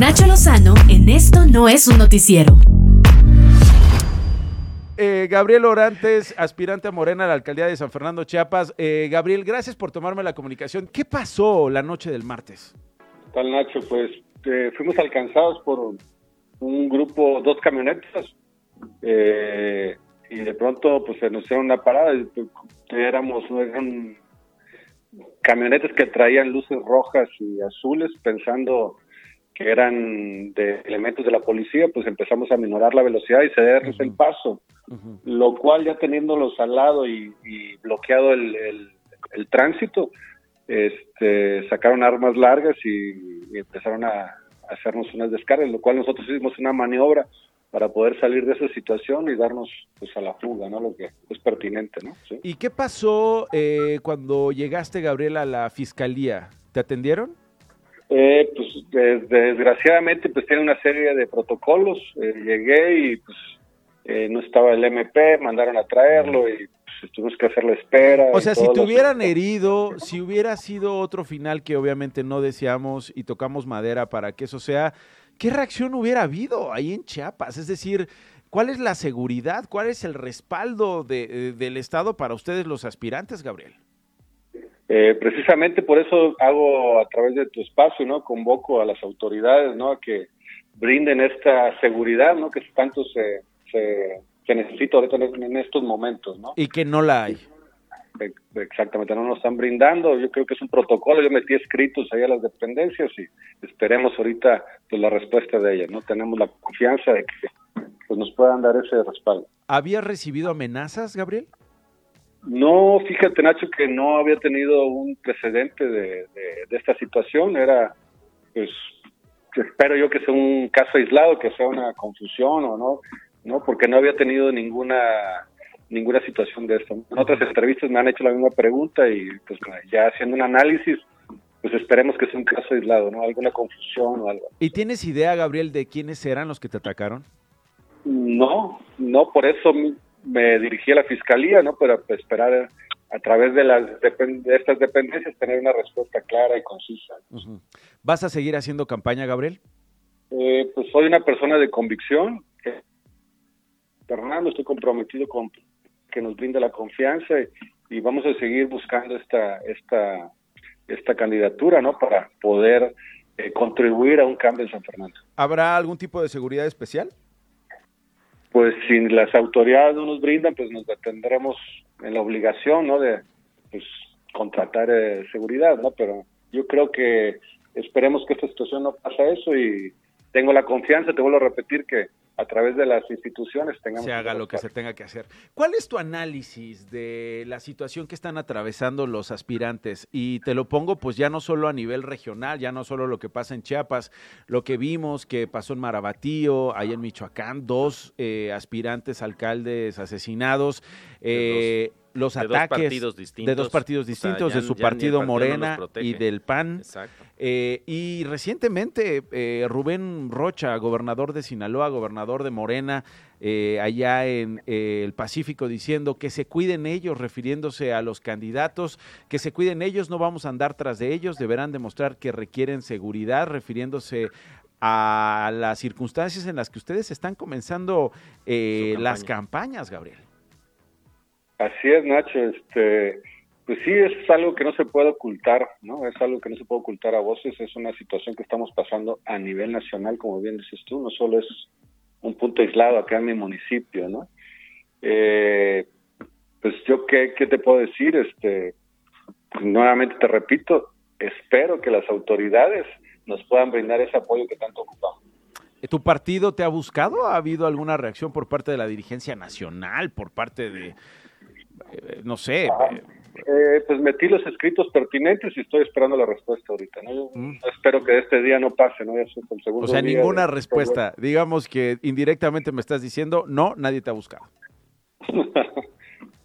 Nacho Lozano en Esto no es un noticiero. Eh, Gabriel Orantes, aspirante a Morena a la alcaldía de San Fernando, Chiapas. Eh, Gabriel, gracias por tomarme la comunicación. ¿Qué pasó la noche del martes? ¿Qué tal, Nacho? Pues eh, fuimos alcanzados por un grupo, dos camionetas, eh, y de pronto pues se nos hicieron una parada. y, pues, Éramos, eran camionetas que traían luces rojas y azules, pensando que eran de elementos de la policía, pues empezamos a minorar la velocidad y cederles el paso, lo cual ya teniéndolos al lado y, y bloqueado el, el- el tránsito, este, sacaron armas largas y, y empezaron a, a hacernos unas descargas, lo cual nosotros hicimos una maniobra para poder salir de esa situación y darnos pues a la fuga, ¿no? Lo que es pertinente, ¿no? Sí. ¿Y qué pasó eh, cuando llegaste, Gabriel, a la fiscalía? ¿Te atendieron? Eh, pues des- desgraciadamente pues tiene una serie de protocolos. Eh, llegué y pues eh, no estaba el MP, mandaron a traerlo y pues, tuvimos que hacer la espera. O sea, si te los- hubieran herido, si hubiera sido otro final que obviamente no deseamos y tocamos madera para que eso sea, ¿qué reacción hubiera habido ahí en Chiapas? Es decir, ¿cuál es la seguridad? ¿Cuál es el respaldo de- eh, del Estado para ustedes los aspirantes, Gabriel? Eh, precisamente por eso hago a través de tu espacio, ¿no? Convoco a las autoridades, ¿no? A que brinden esta seguridad, ¿no? Que tanto se, se, se necesita ahorita en, estos momentos, ¿no? Y que no la hay. Ex- Exactamente, no nos están brindando. Yo creo que es un protocolo. Yo metí escritos ahí a las dependencias y esperemos ahorita pues, la respuesta de ellas. No tenemos la confianza de que pues, nos puedan dar ese respaldo. ¿Habías recibido amenazas, Gabriel? No, fíjate Nacho que no había tenido un precedente de, de- de esta situación. Era, pues, espero yo que sea un caso aislado, que sea una confusión o no, no, porque no había tenido ninguna ninguna situación de esto. En otras entrevistas me han hecho la misma pregunta y pues ya haciendo un análisis, pues esperemos que sea un caso aislado, ¿no? Alguna confusión o algo. ¿Y tienes idea, Gabriel, de quiénes eran los que te atacaron? No, no, por eso me dirigí a la fiscalía, ¿no? Para pues, esperar a través de las de estas dependencias tener una respuesta clara y concisa. ¿Vas a seguir haciendo campaña, Gabriel? Eh, pues soy una persona de convicción. Fernando, estoy comprometido con que nos brinde la confianza y, y vamos a seguir buscando esta esta esta candidatura, ¿no? Para poder eh, contribuir a un cambio en San Fernando. ¿Habrá algún tipo de seguridad especial? Pues si las autoridades no nos brindan, pues nos tendremos en la obligación, ¿no? De pues contratar eh, seguridad, ¿no? Pero yo creo que esperemos que esta situación no pase eso y tengo la confianza, te vuelvo a repetir que a través de las instituciones tengamos se haga lo que se tenga que hacer. ¿Cuál es tu análisis de la situación que están atravesando los aspirantes? Y te lo pongo pues ya no solo a nivel regional, ya no solo lo que pasa en Chiapas, lo que vimos que pasó en Marabatío, ahí en Michoacán, dos eh, aspirantes alcaldes asesinados, eh, los de dos ataques partidos distintos. de dos partidos O sea, distintos, ya- de su ya partido Morena y del PAN. Eh, y recientemente eh, Rubén Rocha, gobernador de Sinaloa, gobernador de Morena, eh, allá en eh, el Pacífico, diciendo que se cuiden ellos, refiriéndose a los candidatos, que se cuiden ellos, no vamos a andar tras de ellos, deberán demostrar que requieren seguridad, refiriéndose a las circunstancias en las que ustedes están comenzando eh, las campaña. campañas, Gabriel. Así es, Nacho, este pues sí es algo que no se puede ocultar, ¿no? Es algo que no se puede ocultar a voces, es una situación que estamos pasando a nivel nacional, como bien dices tú, no solo es un punto aislado acá en mi municipio, ¿no? Eh, pues yo qué, qué te puedo decir, este, pues, nuevamente te repito, espero que las autoridades nos puedan brindar ese apoyo que tanto ocupamos. ¿Tu partido te ha buscado? ¿Ha habido alguna reacción por parte de la dirigencia nacional, por parte de, no sé, eh, Eh, pues metí los escritos pertinentes y estoy esperando la respuesta ahorita, ¿no? Yo Mm. espero que este día no pase, ¿no? Ya es el segundo o sea, día ninguna de- respuesta? Digamos que indirectamente me estás diciendo, no, nadie te ha buscado.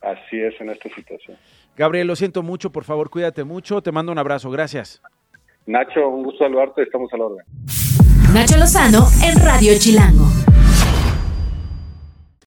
Así es en esta situación. Gabriel, lo siento mucho, por favor, cuídate mucho, te mando un abrazo, gracias. Nacho, un gusto saludarte, estamos a la orden. Nacho Lozano en Radio Chilango.